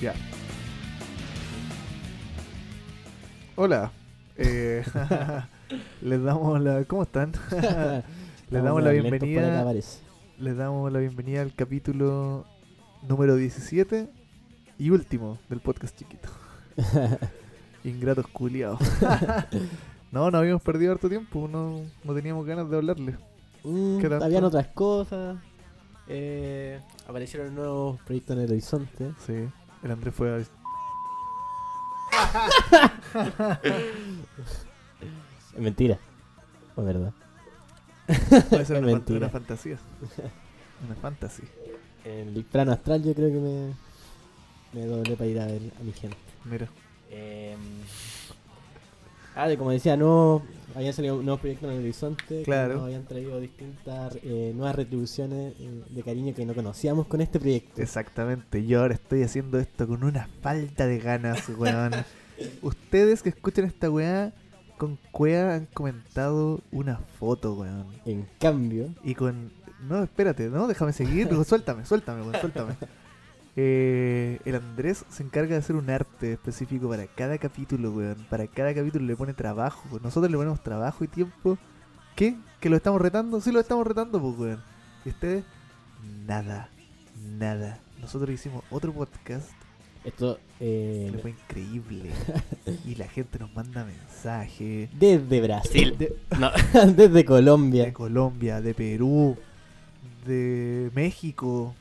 Ya. Hola. Eh, les damos la. ¿Cómo están? les damos la bienvenida. Les damos la bienvenida al capítulo número 17 y último del podcast chiquito. Ingratos culiados. no, no habíamos perdido harto tiempo, no, no teníamos ganas de hablarle. Mm, habían otras cosas. Eh, aparecieron nuevos proyectos en el horizonte. Sí, el Andrés fue a... es mentira. Es verdad. Puede ser una, una, fantasía. Una fantasía. En el plano astral yo creo que me, me doblé para ir a ver a mi gente. Mira. Eh, ah, de, como decía, no habían salido nuevos proyectos en el horizonte. Claro. nos habían traído distintas eh, nuevas retribuciones eh, de cariño que no conocíamos con este proyecto. Exactamente. Yo ahora estoy haciendo esto con una falta de ganas, weón. Ustedes que escuchan esta weá, con cuea han comentado una foto, weón. En cambio. Y con. No, espérate, no, déjame seguir. suéltame, suéltame, weón, suéltame. Eh, el Andrés se encarga de hacer un arte específico para cada capítulo, weón. Para cada capítulo le pone trabajo. Nosotros le ponemos trabajo y tiempo. ¿Qué? ¿Que lo estamos retando? Sí, lo estamos retando, pues, weón. Y ustedes, nada. Nada. Nosotros hicimos otro podcast. Esto eh... fue increíble. y la gente nos manda mensajes. Desde Brasil. no. Desde Colombia. De Colombia, de Perú, de México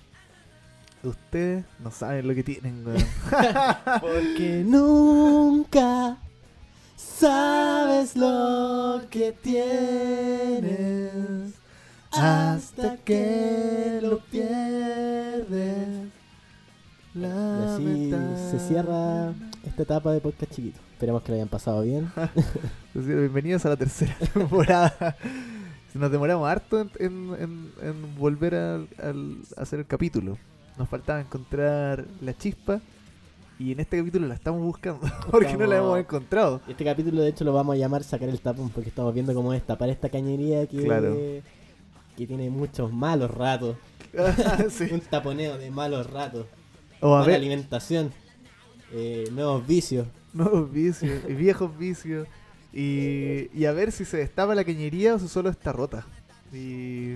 Ustedes no saben lo que tienen, weón. Porque nunca sabes lo que tienes hasta que lo pierdes. y así se cierra esta etapa de podcast chiquito. Esperemos que lo hayan pasado bien. Bienvenidos a la tercera temporada. Nos demoramos harto en, volver a hacer el capítulo. Nos faltaba encontrar la chispa. Y en este capítulo la estamos buscando. Porque no la hemos encontrado. Este capítulo, de hecho, lo vamos a llamar Sacar el tapón. Porque estamos viendo cómo es tapar esta cañería que, que tiene muchos malos ratos. Un taponeo de malos ratos. O a Mala alimentación. Eh, nuevos vicios. Nuevos vicios. viejos vicios. Y, y a ver si se destapa la cañería o si solo está rota. Y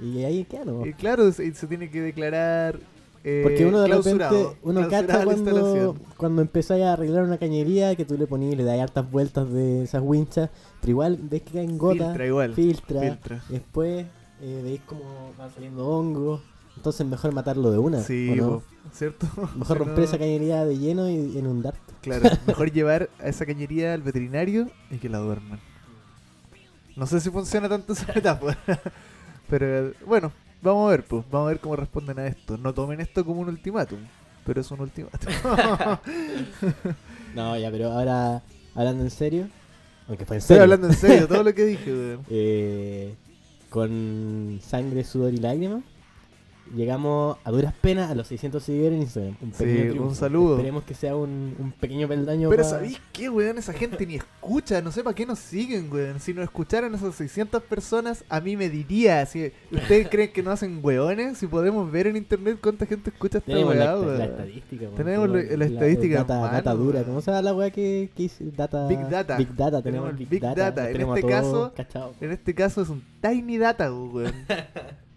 y ahí claro. Y claro, se, se, tiene que declarar eh, Porque uno de repente, uno cacha cuando, cuando empezáis a arreglar una cañería que tú le ponías, le das hartas vueltas de esas winchas, pero igual ves que caen gotas, filtra, igual, filtra, después eh, veis como van saliendo hongos, entonces mejor matarlo de una. Sí, ¿cierto? Mejor romper esa cañería de lleno y inundarte. Claro, mejor llevar a esa cañería al veterinario y que la duerman. No sé si funciona tanto esa etapa, pero bueno, Vamos a ver, pues, vamos a ver cómo responden a esto. No tomen esto como un ultimátum, pero es un ultimátum. no, ya, pero ahora, hablando en serio, aunque fue en serio. Estoy hablando en serio, todo lo que dije, weón. Eh, con sangre, sudor y lágrimas llegamos a duras penas a los 600 seguidores en Instagram. Un, sí, un saludo. Esperemos que sea un, un pequeño peldaño. Pero ¿sabéis qué, weón? Esa gente ni escucha. No sé para qué nos siguen, weón. Si no escucharan esas 600 personas, a mí me diría. Si ¿Ustedes creen que no hacen weones? Si podemos ver en internet cuánta gente escucha esta Tenemos la, la, estadística, weón. Tenemos la, la estadística. Data, data dura. ¿Cómo se llama la weá que, que Data, Big Data. Big Data. Tenemos, Big, Data. En, este caso, en este caso es un Tiny Data, weón.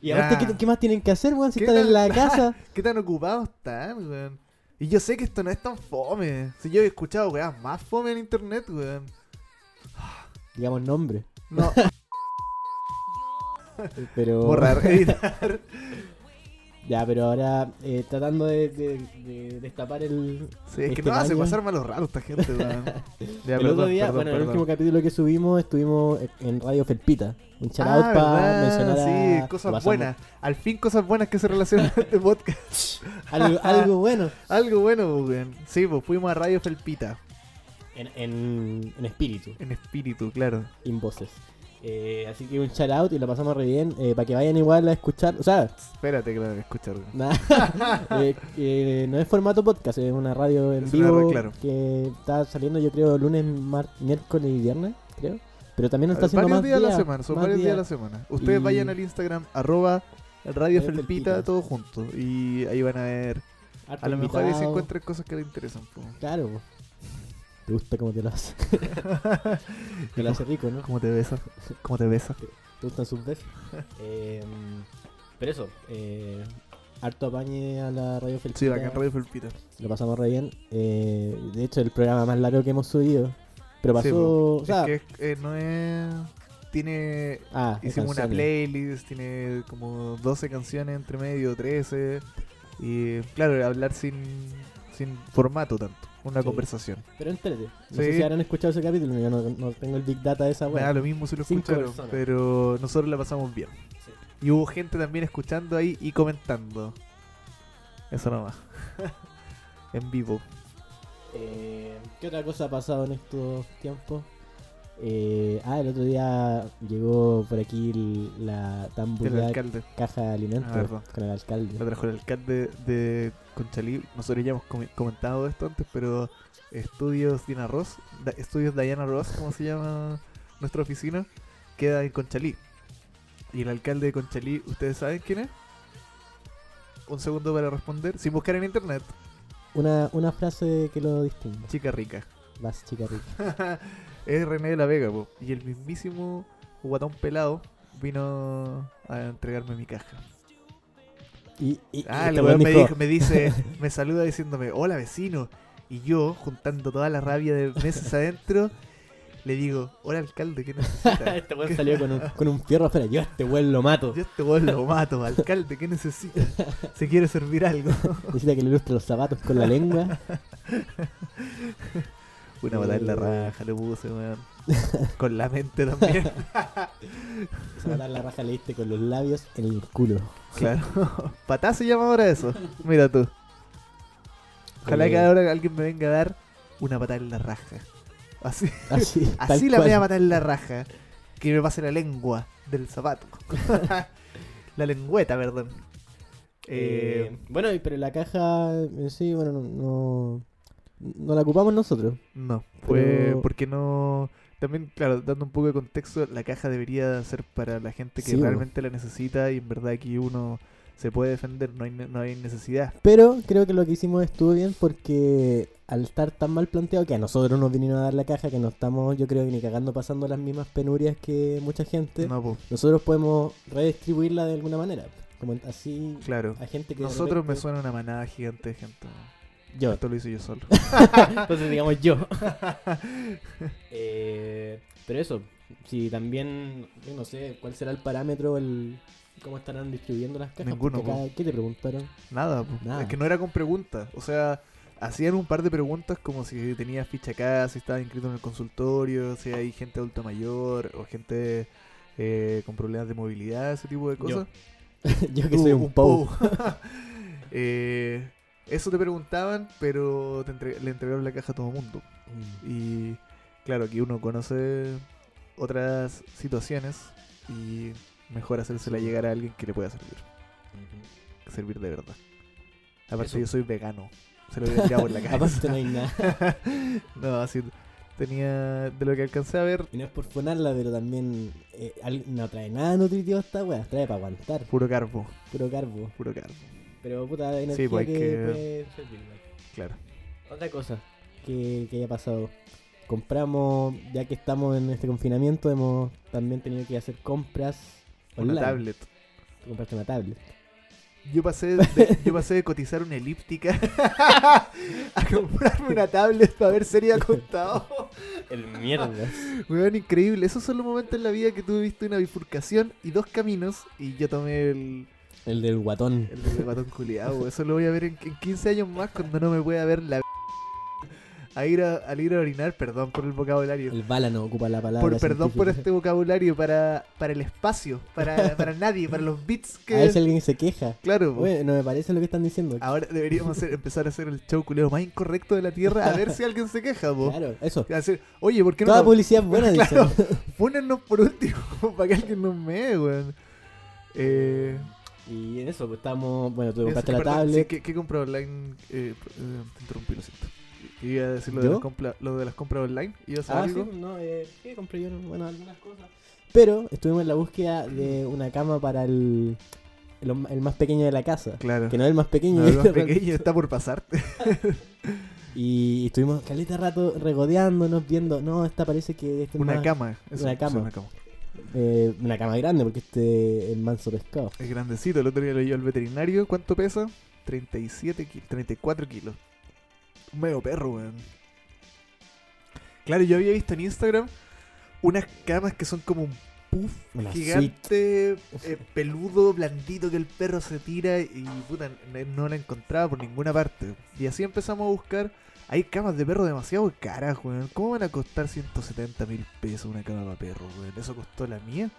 ¿Y ahora ¿qué, más tienen que hacer, weón? Si están en la casa. ¿Qué tan ocupados están, weón? Y yo sé que esto no es tan fome. Si yo he escuchado weón más fome en internet, weón. Digamos nombre. No. Pero. Borrar, editar. Ya, pero ahora eh, tratando de, de, destapar el. Sí, es que este no hace pasar malos raros esta gente, weón. el otro día, bueno, el último capítulo que subimos estuvimos en Radio Felpita. Un shout ah, para mencionar Sí, cosas buenas. Al fin cosas buenas que se relacionan a este podcast. algo, algo bueno. algo bueno, weón. Sí, pues fuimos a Radio Felpita. En, en, en espíritu. En espíritu, claro. En voces. Eh, así que un shout out y lo pasamos re bien. Eh, para que vayan igual a escuchar. O sea, espérate que lo van a escuchar. eh, no es formato podcast, es una radio en vivo que está saliendo, yo creo, lunes, miércoles y viernes, creo. Pero también está haciendo más días a la semana. Son varios días a la semana. Ustedes vayan al Instagram, arroba Radio Felpita, todo junto. Y ahí van a ver a lo mejor ahí se encuentran cosas que le interesan. Claro. ¿Te gusta cómo te lo hace? te lo hace rico, ¿no? ¿Cómo te besa? ¿Cómo te besa? ¿Te, gustan sus besos? eh, pero eso, eh, harto apañe a la Radio Felpita. Sí, acá en Radio Felpita. Lo pasamos re bien. Eh, de hecho, el programa más largo que hemos subido. Pero pasó. o sea, es que eh, no es. Tiene. Ah, hicimos una playlist, tiene como 12 canciones entre medio, 13. Y claro, hablar sin, sin formato tanto. Una conversación. Pero entrete. No sé si habrán escuchado ese capítulo. Yo no, tengo el big data de esa web. lo mismo si lo escucharon. Pero nosotros la pasamos bien. Y hubo gente también escuchando ahí y comentando. Eso nomás. en vivo. Eh, ¿Qué otra cosa ha pasado en estos tiempos? Eh, ah, el otro día llegó por aquí la tan caja de alimentos ah, con el alcalde. Lo trajo el alcalde de Conchalí. Nosotros ya hemos comentado esto antes, pero Estudios Diana Ross, Estudios Diana Ross, como se llama nuestra oficina, queda en Conchalí. Y el alcalde de Conchalí, ¿ustedes saben quién es? Un segundo para responder. Sin buscar en internet. Una, una frase que lo distingue. Chica rica. Vas, chica rica. es René de la Vega, po. Y el mismísimo guatón pelado vino a entregarme mi caja. Y, ah, el weón me, me dice, me saluda diciéndome, hola vecino. Y yo, juntando toda la rabia de meses adentro, le digo, hola alcalde, ¿qué necesita? este weón salió con un, con un fierro espera, yo a este weón lo mato. Yo a este weón lo mato, alcalde, ¿qué necesita? Se quiere servir algo. necesita que le ilustre los zapatos con la lengua. Una patada en la raja le puse, weón. Con la mente también. Esa patada en la raja le diste con los labios en el culo. Claro. Patá se llama ahora eso. Mira tú. Ojalá que ahora alguien me venga a dar una patada en la raja. Así, así, así la voy a matar en la raja. Que me pase la lengua del zapato. la lengüeta, perdón. Eh, eh, bueno, pero la caja en sí, bueno, no, no, la ocupamos nosotros. No, fue porque no... También, claro, dando un poco de contexto, la caja debería ser para la gente que realmente la necesita y en verdad aquí uno se puede defender, no hay, no hay necesidad. Pero creo que lo que hicimos estuvo bien porque al estar tan mal planteado que a nosotros nos vinieron a dar la caja, que no estamos, yo creo que ni cagando pasando las mismas penurias que mucha gente, nosotros podemos redistribuirla de alguna manera. Como así claro. a gente que Nosotros me suena una manada gigante de gente. Yo. Esto lo hice yo solo. Entonces digamos yo. Eh, pero eso, si también, no sé, cuál será el parámetro, el, ¿Cómo estarán distribuyendo las cajas? Ninguno. ¿Qué te preguntaron? Nada, es que no era con preguntas. O sea, hacían un par de preguntas como si tenía ficha acá, si estaba inscrito en el consultorio, si hay gente adulta mayor o gente eh, con problemas de movilidad, ese tipo de cosas. Yo, que soy un POU. eh, eso te preguntaban, pero le entregaron la caja a todo el mundo. Mm. Y claro, aquí uno conoce otras situaciones y mejor hacérsela llegar a alguien que le pueda servir. Servir de verdad. Aparte, yo soy vegano. Se lo voy a por la cara. Aparte, no hay nada. no, así. Tenía. De lo que alcancé a ver. Y no es por fonarla, pero también. Eh, no trae nada nutritivo esta wea. Trae para aguantar. Puro carbo. Puro carbo. Puro carbo. Pero puta, energía sí, pues que, que... Claro. Otra cosa que, que haya pasado compramos, ya que estamos en este confinamiento, hemos también tenido que hacer compras una tablet. Tú compraste una tablet. Yo pasé de, yo pasé de cotizar una elíptica a comprarme una tablet para ver sería contado. El mierda. Weón, increíble. Esos son los momentos en la vida que tú viste una bifurcación y dos caminos y yo tomé el... El del guatón. El del guatón culiado. Eso lo voy a ver en, en 15 años más cuando no me pueda ver la a ir a, al ir a orinar, perdón por el vocabulario. El bala no ocupa la palabra. Por, perdón por este vocabulario para, para el espacio, para, para nadie, para los bits que. A ver si alguien se queja. Claro. no me parece lo que están diciendo. Ahora deberíamos empezar a hacer el show culero más incorrecto de la tierra a ver si alguien se queja, po. Claro, eso. Oye, ¿por qué no? Toda publicidad buena, claro, Pónennos por último, para que alguien nos mee, weón. Eh. Y en eso, pues estamos. Bueno, tú compraste la tablet. ¿qué, ¿Qué compró online? Eh, eh, te interrumpí, lo siento. Iba a decir lo de, las compras, lo de las compras online. a ah, sí, no, eh, ¿qué compré yo? Bueno, algunas cosas. Pero estuvimos en la búsqueda de una cama para el el, más pequeño de la casa. Claro. Que no es el más pequeño. el más pequeño está por pasarte. y estuvimos caleta rato regodeándonos, viendo, no, esta parece que es una cama. una cama. una cama. Eh, una cama grande porque este es manso pescado. Es grandecito, el otro día lo llevo al veterinario. ¿Cuánto pesa? 37 kilos, 34 kilos. Un medio perro, weón. Claro, yo había visto en Instagram unas camas que son como un puff gigante, eh, peludo, blandito que el perro se tira y puta, no la encontraba por ninguna parte. Y así empezamos a buscar. Hay camas de perro demasiado caras, weón. ¿Cómo van a costar 170 mil pesos una cama para perro, weón? ¿Eso costó la mía?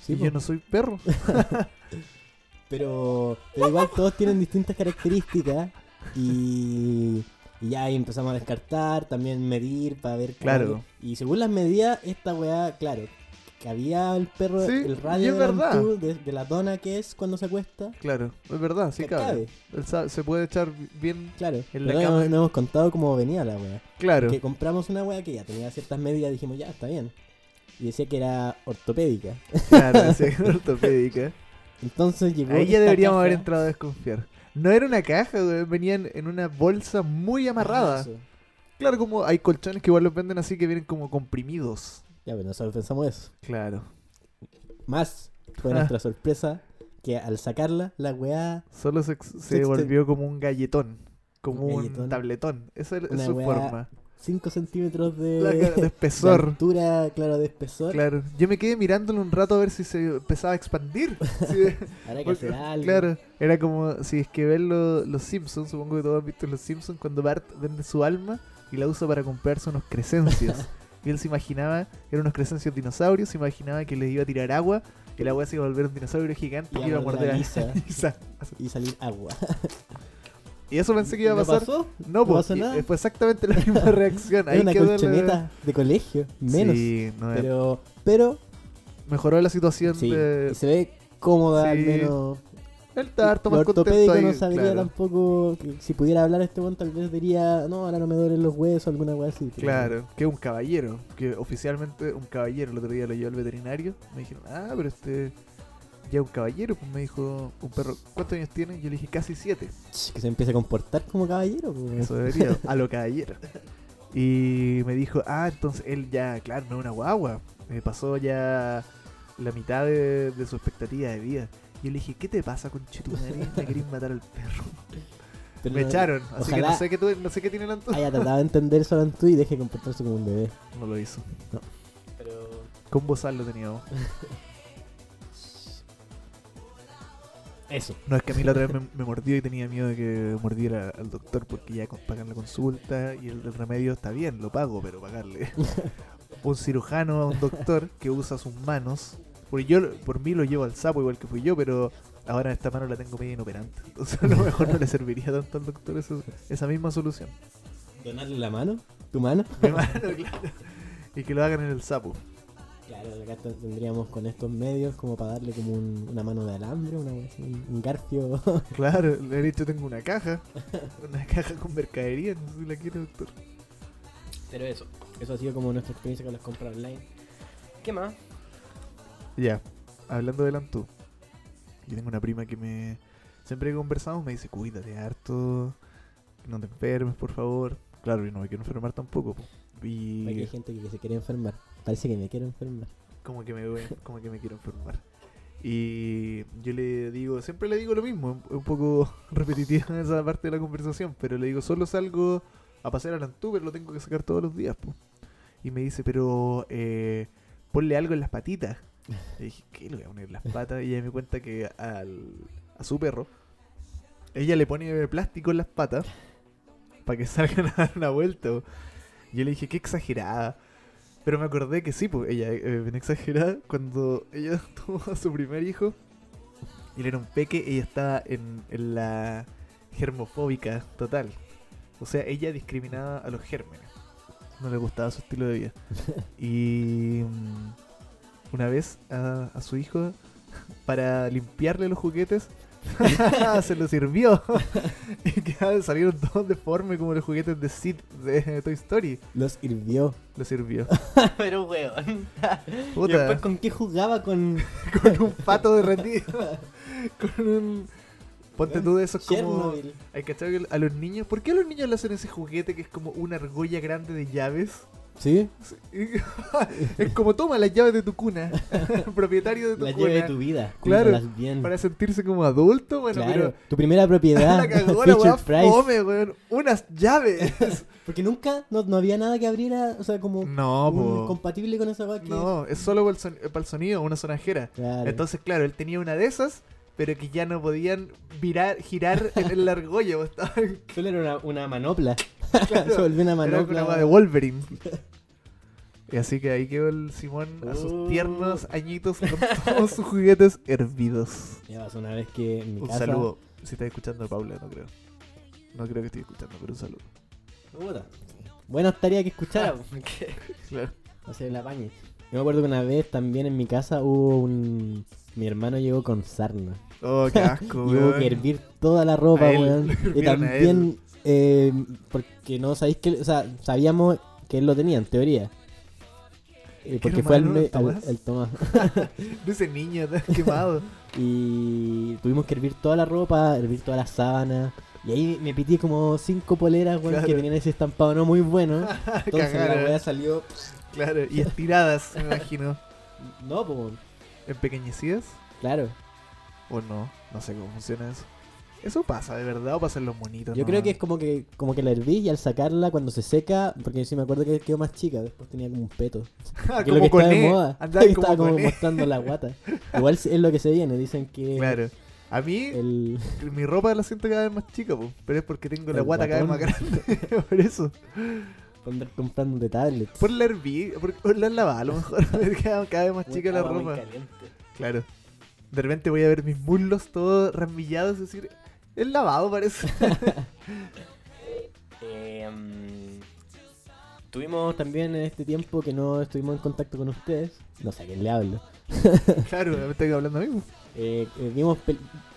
Sí, y yo no soy perro. pero, pero igual todos tienen distintas características y y ya ahí empezamos a descartar, también medir para ver. Claro. Y según las medidas, esta weá, claro, que había el perro, el radio de, de, la dona que es cuando se acuesta. Claro, es verdad, sí cabe. Se puede echar bien claro, en la cama. No, hemos contado cómo venía la weá. Claro. Que compramos una weá que ya tenía ciertas medidas, dijimos, ya, está bien. Y decía que era ortopédica. Claro, decía que era ortopédica. Entonces llegó. Ahí ya deberíamos haber entrado a desconfiar. No era una caja, güey. Venían en una bolsa muy amarrada. claro, como hay colchones que igual los venden así que vienen como comprimidos. Ya, pero nosotros pensamos eso. Claro. Más fue nuestra sorpresa que al sacarla, la weá. Solo se, volvió como un galletón. Como un, tabletón. Esa es su forma. 5 centímetros de, de espesor. De altura, claro, de espesor. Claro. Yo me quedé mirándolo un rato a ver si se empezaba a expandir. Habrá que hacer algo. Claro, era como si es que ven los Simpsons, supongo que todos han visto los Simpsons, cuando Bart vende su alma y la usa para comprarse unos crecencios. y él se imaginaba, eran unos crecencios dinosaurios, se imaginaba que les iba a tirar agua y el agua se iba a volver un dinosaurio gigante y, iba a morder a Lisa. y salir agua. Y eso pensé que iba a pasar. pasó? No, pues, fue exactamente la misma reacción. Ahí una colchoneta de colegio, menos. Sí, no pero, pero mejoró la situación sí, de... se ve cómoda al menos. El tarto más ortopédico no sabría tampoco si pudiera hablar este buen tal vez diría, no, ahora no me duelen los huesos, alguna cosa así. Claro, que un caballero, que oficialmente un caballero, el otro día lo llevó al veterinario, me dijeron, ah, pero este ya un caballero, pues me dijo un perro, ¿cuántos años tiene? Yo le dije casi siete. Que se empiece a comportar como caballero. Pues. Eso debería, a lo caballero. Y me dijo, ah, entonces él ya, claro, no es una guagua. Me pasó ya la mitad de, su expectativa de vida. Y yo le dije, ¿qué te pasa con Chitumari? Me querés matar al perro. me echaron, así que no sé, qué no sé qué tiene el Antú. Haya tratado de entender eso Antú y deje comportarse como un bebé. No lo hizo. No. Pero... Con bozal lo teníamos. Eso. No, es que a mí la otra vez me, mordió y tenía miedo de que mordiera al doctor porque ya pagan la consulta y el, remedio está bien, lo pago, pero pagarle. un cirujano a un doctor que usa sus manos. Porque yo, por mí lo llevo al sapo igual que fui yo, pero ahora esta mano la tengo medio inoperante. Entonces a lo mejor no le serviría tanto al doctor esa misma solución. ¿Donarle la mano? ¿Tu mano? Mi mano, claro. Y que lo hagan en el sapo. Claro, acá tendríamos con estos medios como para darle como una mano de alambre, una, un, garfio. Claro, le he dicho tengo una caja, una caja con mercadería, no sé si la quiere, doctor. Pero eso, eso ha sido como nuestra experiencia con las compras online. ¿Qué más? Ya, hablando de Lantú, yo tengo una prima que me... Siempre que conversamos me dice, cuídate harto, no te enfermes, por favor. Claro, yo no me quiero enfermar tampoco. Y... hay gente que se quiere enfermar. Parece que me quiero enfermar. Como que me, como que me quiero enfermar. Y yo le digo, siempre le digo lo mismo, un poco repetitiva esa parte de la conversación, pero le digo, solo salgo a pasear al Antú, pero lo tengo que sacar todos los días. Y me dice, pero eh, ponle algo en las patitas. Le dije, ¿qué le voy a poner en las patas? Y ella me cuenta que al, a su perro, ella le pone plástico en las patas para que salgan a dar una vuelta. Yo le dije, qué exagerada. Pero me acordé que sí, pues ella, eh, bien exagerada, cuando ella tuvo a su primer hijo, y él era un peque, ella estaba en, la germofóbica total. O sea, ella discriminaba a los gérmenes. No le gustaba su estilo de vida. Y mm, una vez a, su hijo para limpiarle los juguetes, se lo sirvió. y salieron todos deformes como los juguetes de Sid de Toy Story. Los hirvió. Los sirvió. Pero weón. ¿Y después con qué jugaba? Con, con un pato derretido. con un. Ponte tú de esos como. Hay que a los niños. ¿Por qué a los niños le hacen ese juguete que es como una argolla grande de llaves? ¿Sí? es como toma las llaves de tu cuna, propietario de tu la cuna. llave de tu vida. Claro, para sentirse como adulto, bueno, claro, tu primera propiedad. la cagó la fome, Unas llaves. Porque nunca, no, no, había nada que abriera, o sea, como no, compatible con esa weá No, es solo para el, sonido, una sonajera. Entonces, claro, él tenía una de esas pero que ya no podían virar, girar en el argollo. Solo era una, una manopla. Se volvió una manopla. Era de Wolverine. Y así que ahí quedó el Simón a sus uh. tiernos añitos con todos sus juguetes hervidos. Ya vas una vez que en mi un saludo. Si estás escuchando, Paula, no creo. No creo que estés escuchando, pero un saludo. Bueno, estaría que escuchara. claro. Hacer la paña. Yo me acuerdo que una vez también en mi casa hubo un. Mi hermano llegó con sarna. Oh, qué asco, y hubo que hervir toda la ropa, weón. Y también, eh, porque no sabéis que. O sea, sabíamos que él lo tenía, en teoría. Eh, porque fue al, el Tomás. de ese niño quemado. y tuvimos que hervir toda la ropa, hervir toda la sábana. Y ahí me pití como cinco poleras, weón, que tenían ese estampado no muy bueno. Entonces la weá salió. Claro, y estiradas, me imagino. No, pues. ¿Empequeñecidas? Claro. ¿O no? No sé cómo funciona eso. ¿Eso pasa de verdad o pasan los monitos? Yo creo que es como que como que la herví y al sacarla cuando se seca, porque sí me acuerdo que quedó más chica, después tenía como un peto. Ah, que lo que estaba de moda. estaba como mostrando la guata. Igual es lo que se viene, dicen que Claro. A mí, mi ropa la siento cada vez más chica, pero es porque tengo la guata cada vez más grande. por eso. Por andar comprando de tablets. Por la herví, por, la lavada, a lo mejor. cada vez más chica la ropa. Claro. De repente voy a ver mis muslos todos ramillados y decir, el lavado parece. Em, tuvimos también en este tiempo que no estuvimos en contacto con ustedes. No sé a quién le hablo. claro, me estoy hablando a mí. Eh, eh, vimos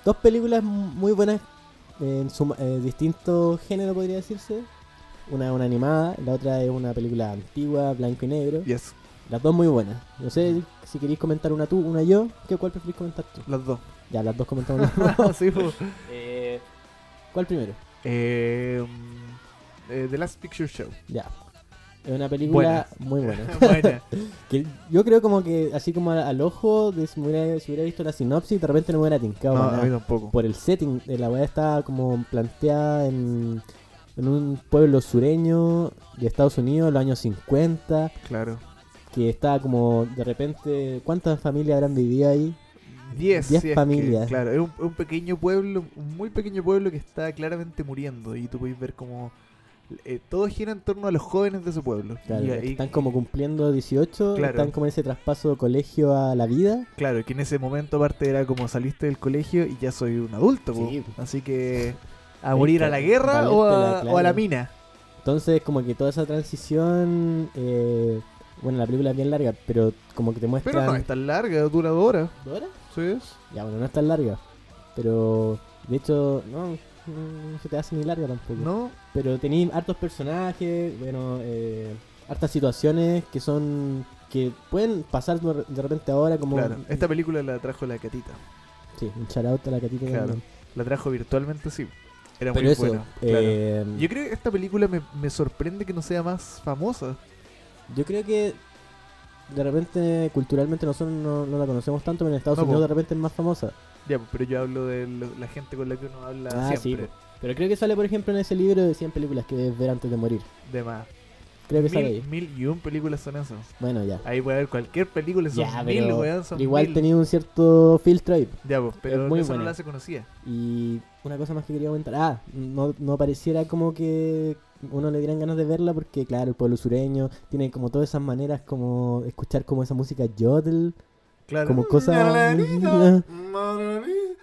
dos películas muy buenas en su eh, distinto género, podría decirse. Una es una animada, la otra es una película antigua, blanco y negro. Yes. Las dos muy buenas. No sé si queréis comentar una tú, una yo. ¿Qué cuál preferís comentar tú? Las dos. Ya, las dos comentamos. sí, eh, ¿Cuál primero? Eh, mm, eh, The Last Picture Show. Ya. Es una película muy buena. buena. que yo creo como que, así como al, ojo, de si, hubiera, visto la sinopsis, de repente no me hubiera tincado. No, a mí tampoco. Por el setting, de la weá está como planteada en, en un pueblo sureño de Estados Unidos, los años 50. Claro. Que está como, de repente, ¿cuántas familias habrán vivido ahí? 10 familias. claro, es un, pequeño pueblo, un muy pequeño pueblo que está claramente muriendo y tú puedes ver como eh, todo gira en torno a los jóvenes de ese pueblo. están como cumpliendo 18, están como en ese traspaso colegio a la vida. Claro, que en ese momento aparte era como saliste del colegio y ya soy un adulto, así que a morir a la guerra o a, la mina. Entonces como que toda esa transición... Eh, bueno, la película es bien larga, pero como que te muestra. Pero no es tan larga, dura dos horas. ¿Dos horas? Sí. Ya, bueno, no es tan larga. Pero, de hecho, no, no se te hace ni larga tampoco. No. Pero tenéis hartos personajes, bueno, eh, hartas situaciones que son. que pueden pasar de repente ahora como. Claro, esta película la trajo la catita. Sí, un charauta a la catita claro. La trajo virtualmente, sí. Era muy buena. Eh, Yo creo que esta película me, me sorprende que no sea más famosa. Yo creo que de repente culturalmente nosotros no, la conocemos tanto, pero en Estados Unidos de repente es más famosa. Ya, pero yo hablo de la gente con la que uno habla ah, siempre. Sí, pero creo que sale, por ejemplo, en ese libro de 100 películas que debes ver antes de morir. De más. Creo que mil, sale ahí. Mil y un películas son eso. Bueno, ya. Ahí puede haber cualquier película, son mil, weón, son Igual tenía un cierto filtro ahí. Ya, pues, pero muy eso no la se conocía. Y una cosa más que quería comentar. Ah, no, no pareciera como que uno le dieran ganas de verla porque, claro, el pueblo sureño tiene como todas esas maneras como escuchar como esa música yodel. Claro. Como cosas...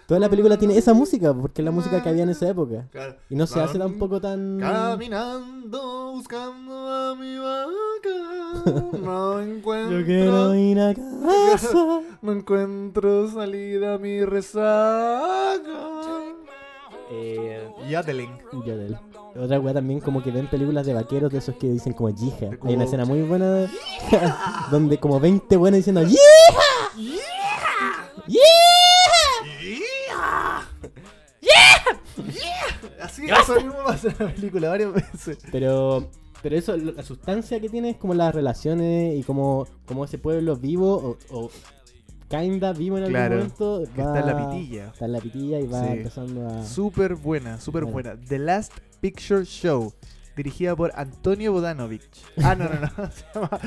toda la película tiene esa música, porque es la música que había en esa época. Y no se hace tampoco tan. Caminando, buscando a mi vaca. No encuentro. Yo quiero ir a casa. No encuentro salida a mi rezaga. Eh, Yodeling. Otra weá también como que ven películas de vaqueros de esos que dicen como yija. Hay una escena muy buena donde como 20 buenos diciendo ¡Yija! ¡Yija! ¡Yija! Así eso mismo pasa en la película varias veces. Pero pero eso, la sustancia que tiene es como las relaciones y como, como ese pueblo vivo o, o kinda vivo en algún momento. está en la pitilla. Está en la pitilla y va empezando a. Súper buena, súper buena. The Last Picture Show. Dirigida por Antonio Bodanovich. Ah, no, no, no. se llama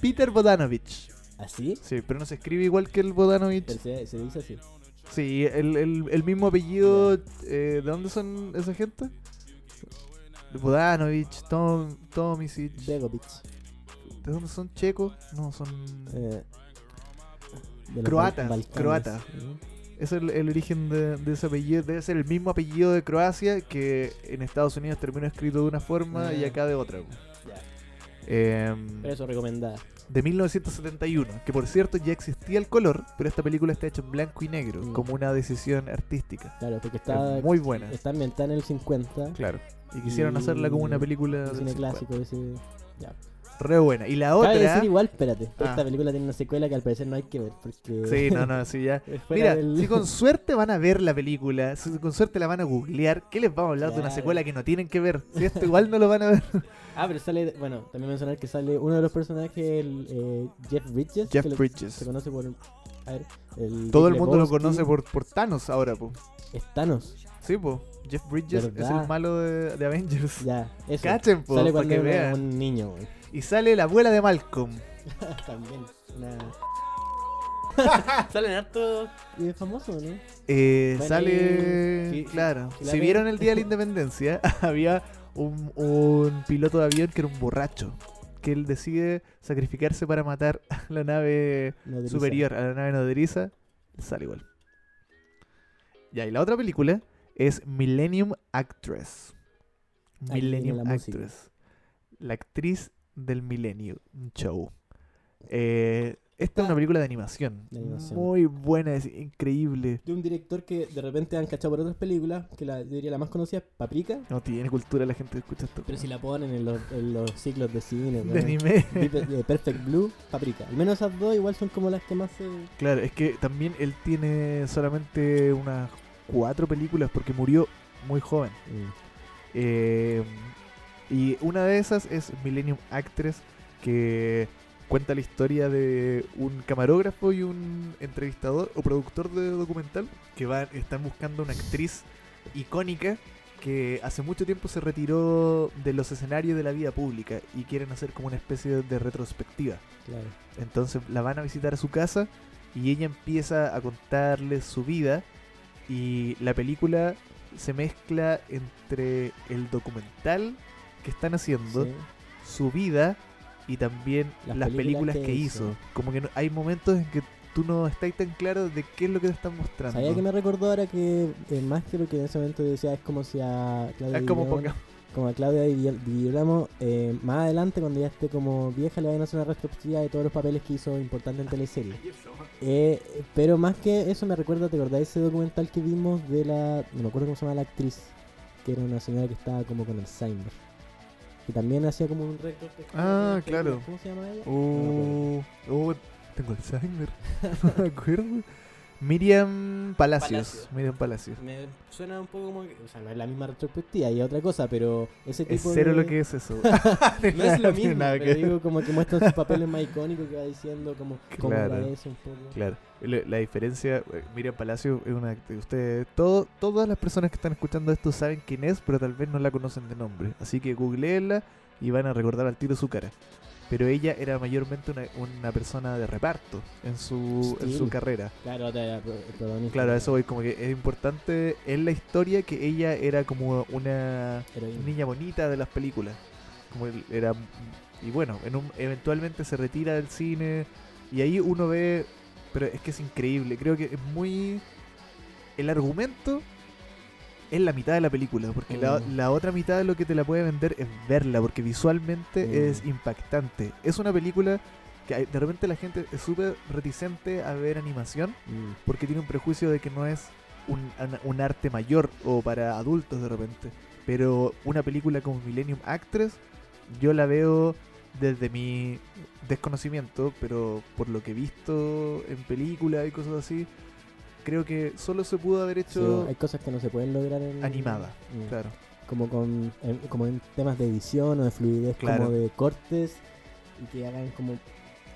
Peter Bodanovich. ¿Así? Sí, pero no se escribe igual que el Bodanovich. Se, se, dice así. Sí, el, el, el mismo apellido. Eh, ¿De dónde son esa gente? Bodanovich, Tom, Tomisic. Begovic. ¿De dónde son? ¿Checos? No, son. Eh, croata. croata. Es el, origen de, ese apellido. Debe ser el mismo apellido de Croacia que en Estados Unidos terminó escrito de una forma y acá de otra. Eh, eso recomendada. De 1971, que por cierto ya existía el color, pero esta película está hecha en blanco y negro, mm. como una decisión artística. Claro, porque está muy buena. Está ambientada en el 50. Claro. Y quisieron hacerla como una película. Cine clásico, ese. Ya. Re buena. Y la otra. decir igual, espérate. Esta ah. película tiene una secuela que al parecer no hay que ver. Porque... Sí, no, no, sí, ya. Mira, si con suerte van a ver la película, si con suerte la van a googlear, ¿qué les vamos a hablar de una secuela que no tienen que ver? Si esto igual no lo van a ver. Ah, pero sale. Bueno, también mencionar que sale uno de los personajes, el, eh, Jeff Bridges. Jeff Bridges. se conoce por. A ver, el Todo el mundo lo conoce por, por Thanos ahora, po. ¿Es Thanos? Sí, po. Jeff Bridges es el malo de, de Avengers. Ya, eso. Cachen, po, Sale cuando que un niño, güey. Y sale la abuela de Malcolm. También. Salen hartos y es famoso, ¿no? Eh, sale. claro. si vieron el día de la independencia, había un, un, piloto de avión que era un borracho. Que él decide sacrificarse para matar a la nave superior, a la nave nodriza. Sale igual. Ya, y la otra película es Millennium Actress. Millennium Actress. La actriz del Milenio Show. Eh, esta es una película de animación, Muy buena, es increíble. De un director que de repente han cachado por otras películas, que la diría la más conocida, Paprika. No tiene cultura la gente que escucha esto. Pero si la ponen en los, en los ciclos de cine. De anime. Perfect Blue, Paprika. Al menos esas dos igual son como las que más se... Claro, es que también él tiene solamente unas cuatro películas porque murió muy joven. Mm. Eh, y una de esas es Millennium Actress, que cuenta la historia de un camarógrafo y un entrevistador o productor de documental que van, están buscando una actriz icónica que hace mucho tiempo se retiró de los escenarios de la vida pública y quieren hacer como una especie de retrospectiva. Entonces la van a visitar a su casa y ella empieza a contarles su vida y la película se mezcla entre el documental que están haciendo, su vida y también las, películas, que, hizo. Como que hay momentos en que tú no estás tan claro de qué es lo que te están mostrando. ¿Sabía que me recordó ahora que eh, más que lo que en ese momento decía es como si a Claudia es como, como a Claudia Di eh, más adelante cuando ya esté como vieja le vayan a hacer una retrospectiva de todos los papeles que hizo importante en teleserie. Eh, pero más que eso me recuerda, ¿te acordás ese documental que vimos de la, no me acuerdo cómo se llama la actriz, que era una señora que estaba como con Alzheimer? Que también hacía como un récord. Ah, claro. ¿Cómo se llama ella? Oh, oh tengo Alzheimer. no me acuerdo. Miriam Palacios. Miriam Palacios. Me suena un poco como que, o sea, no es la misma retrospectiva y otra cosa, pero ese tipo es cero lo que es eso. no es lo mismo, pero digo como que muestra sus papeles más icónicos que va diciendo como agradece un poco. Claro. La, diferencia, eh, Miriam Palacios es una ustedes, todo, todas las personas que están escuchando esto saben quién es, pero tal vez no la conocen de nombre. Así que googleenla y van a recordar al tiro su cara pero ella era mayormente una, una persona de reparto en su, en su carrera. Claro, claro, eso voy, como que es importante en la historia que ella era como una niña bonita de las películas. Como era y bueno, en un, eventualmente se retira del cine y ahí uno ve, pero es que es increíble, creo que es muy el argumento es la mitad de la película, porque la, mm. la, otra mitad de lo que te la puede vender es verla, porque visualmente mm. es impactante. Es una película que de repente la gente es súper reticente a ver animación, mm. porque tiene un prejuicio de que no es un, un, arte mayor o para adultos de repente. Pero una película como Millennium Actress, yo la veo desde mi desconocimiento, pero por lo que he visto en películas y cosas así, creo que solo se pudo haber hecho. hay cosas que no se pueden lograr en. Animada, mm. claro. Como, con, en, como en temas de edición o de fluidez, como de cortes, y que hagan como.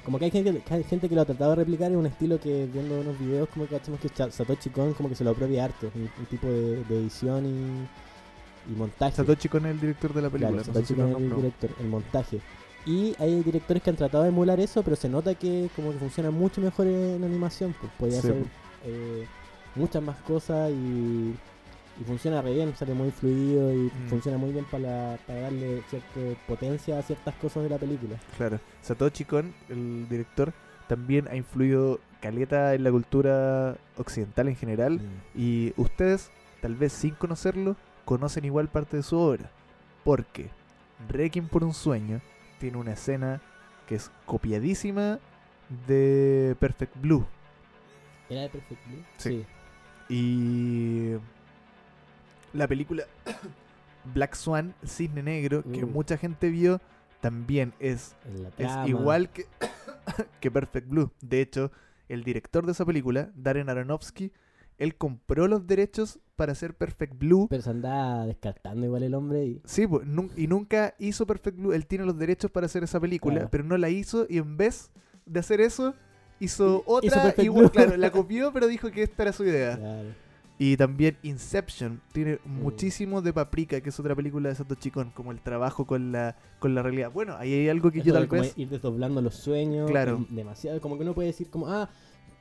Como que hay gente, que hay gente que lo ha tratado de replicar en un estilo que viendo unos videos como que hacemos que Satoshi Kon como que se lo apropia harto, un, tipo de, edición y, y, montaje. Satoshi Kon es el director de la película. Satoshi Kon es el director, el montaje. Y hay directores que han tratado de emular eso, pero se nota que como que funciona mucho mejor en animación. Pues podía ser eh, muchas más cosas y, funciona re bien, sale muy fluido y mm. funciona muy bien para, darle cierta potencia a ciertas cosas de la película. Claro, Satoshi Kon, el director, también ha influido caleta en la cultura occidental en general mm. y ustedes, tal vez sin conocerlo, conocen igual parte de su obra. Porque Requiem por un sueño tiene una escena que es copiadísima de Perfect Blue. ¿Era de Perfect Blue? Sí. Y la película Black Swan, Cisne Negro, que uh. mucha gente vio, también es, es igual que, que Perfect Blue. De hecho, el director de esa película, Darren Aronofsky, él compró los derechos para hacer Perfect Blue. Pero se anda descartando igual el hombre. Y... Sí, y nunca hizo Perfect Blue. Él tiene los derechos para hacer esa película, pero no la hizo y en vez de hacer eso, hizo otra y claro, la copió, pero dijo que esta era su idea. Y también Inception tiene muchísimo de Paprika, que es otra película de Satoshi Kon, como el trabajo con la con la realidad. Bueno, ahí hay algo que yo tal vez ir desdoblando los sueños, claro. demasiado, como que uno puede decir como ah,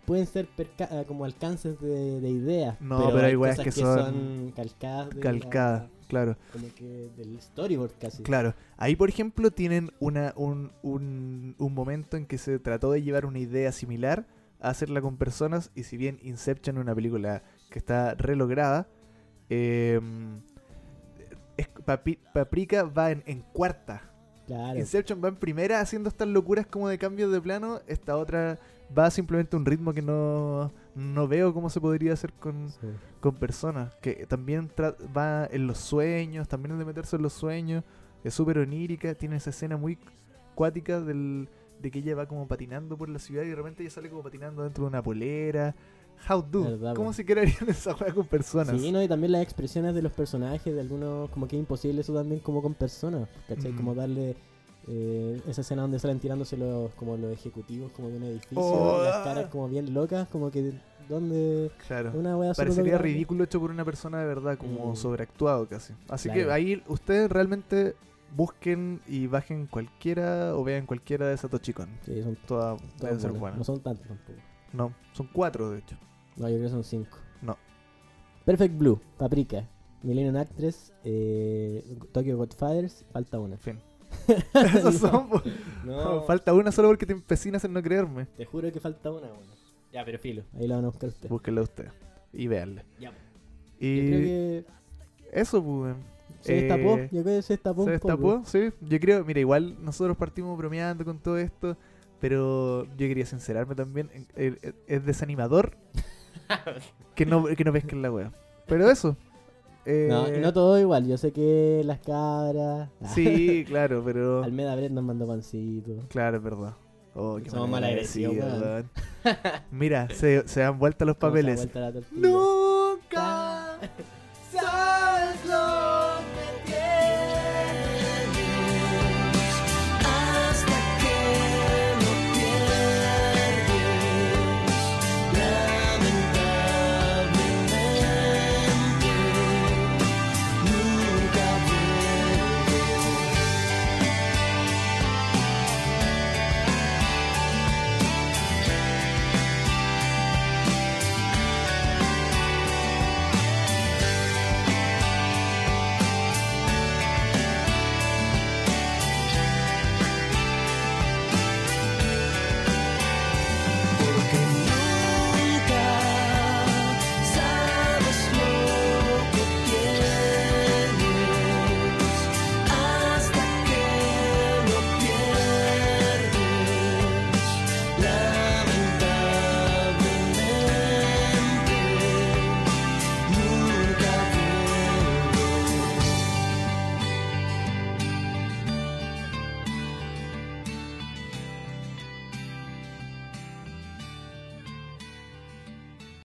pueden ser ah, como alcances de, ideas, no, pero, hay, cosas que, son, calcadas calcadas. Claro. Como que del storyboard casi. Claro. Ahí, por ejemplo, tienen una, un, un, un momento en que se trató de llevar una idea similar a hacerla con personas. Y si bien Inception es una película que está relograda, eh, Paprika va en, en cuarta. Claro. Inception va en primera haciendo estas locuras como de cambio de plano. Esta otra va simplemente a un ritmo que no, no veo cómo se podría hacer con, con personas. Que también va en los sueños, también es de meterse en los sueños. Es súper onírica, tiene esa escena muy cuática del, de que ella va como patinando por la ciudad y de repente ella sale como patinando dentro de una polera. How do? ¿Cómo se quedarían esa juega con personas? Sí, no, y también las expresiones de los personajes, de algunos, como que es imposible eso también como con personas, ¿cachai? Mm. Como darle eh, esa escena donde salen tirándose los, como los ejecutivos como de un edificio, oh, las caras como bien locas, como que donde claro. una parecería ridículo hecho por una persona de verdad, como mm. sobreactuado casi. Así que ahí ustedes realmente busquen y bajen cualquiera o vean cualquiera de esas Kon. Sí, son todas ser buenas. No son tantas tampoco. No, son cuatro de hecho. No, yo creo que son cinco. No. Perfect Blue, Paprika, Millennium Actress, eh, Tokyo Godfathers, falta una. Fin. Esos son. no. Falta una solo porque te empecinas en no creerme. Te juro que falta una. Bueno. Ya, pero filo. Ahí la van a buscar usted. Búsquenla usted. Y véanle. Ya. Y. Yo creo que. Eso, pues. Se destapó, yo creo que se destapó. Se destapó, sí. Yo creo, mira, igual nosotros partimos bromeando con todo esto, pero yo quería sincerarme también. Es desanimador que no, que no pesquen la wea. Pero eso, no, y no eh, todo igual. Yo sé que las cabras. Sí, claro, pero. Almeda Brett nos mandó pancito. Claro, es verdad. Oh, Somos mal agresivos, Mira, se, se han vuelto los papeles. ¡No!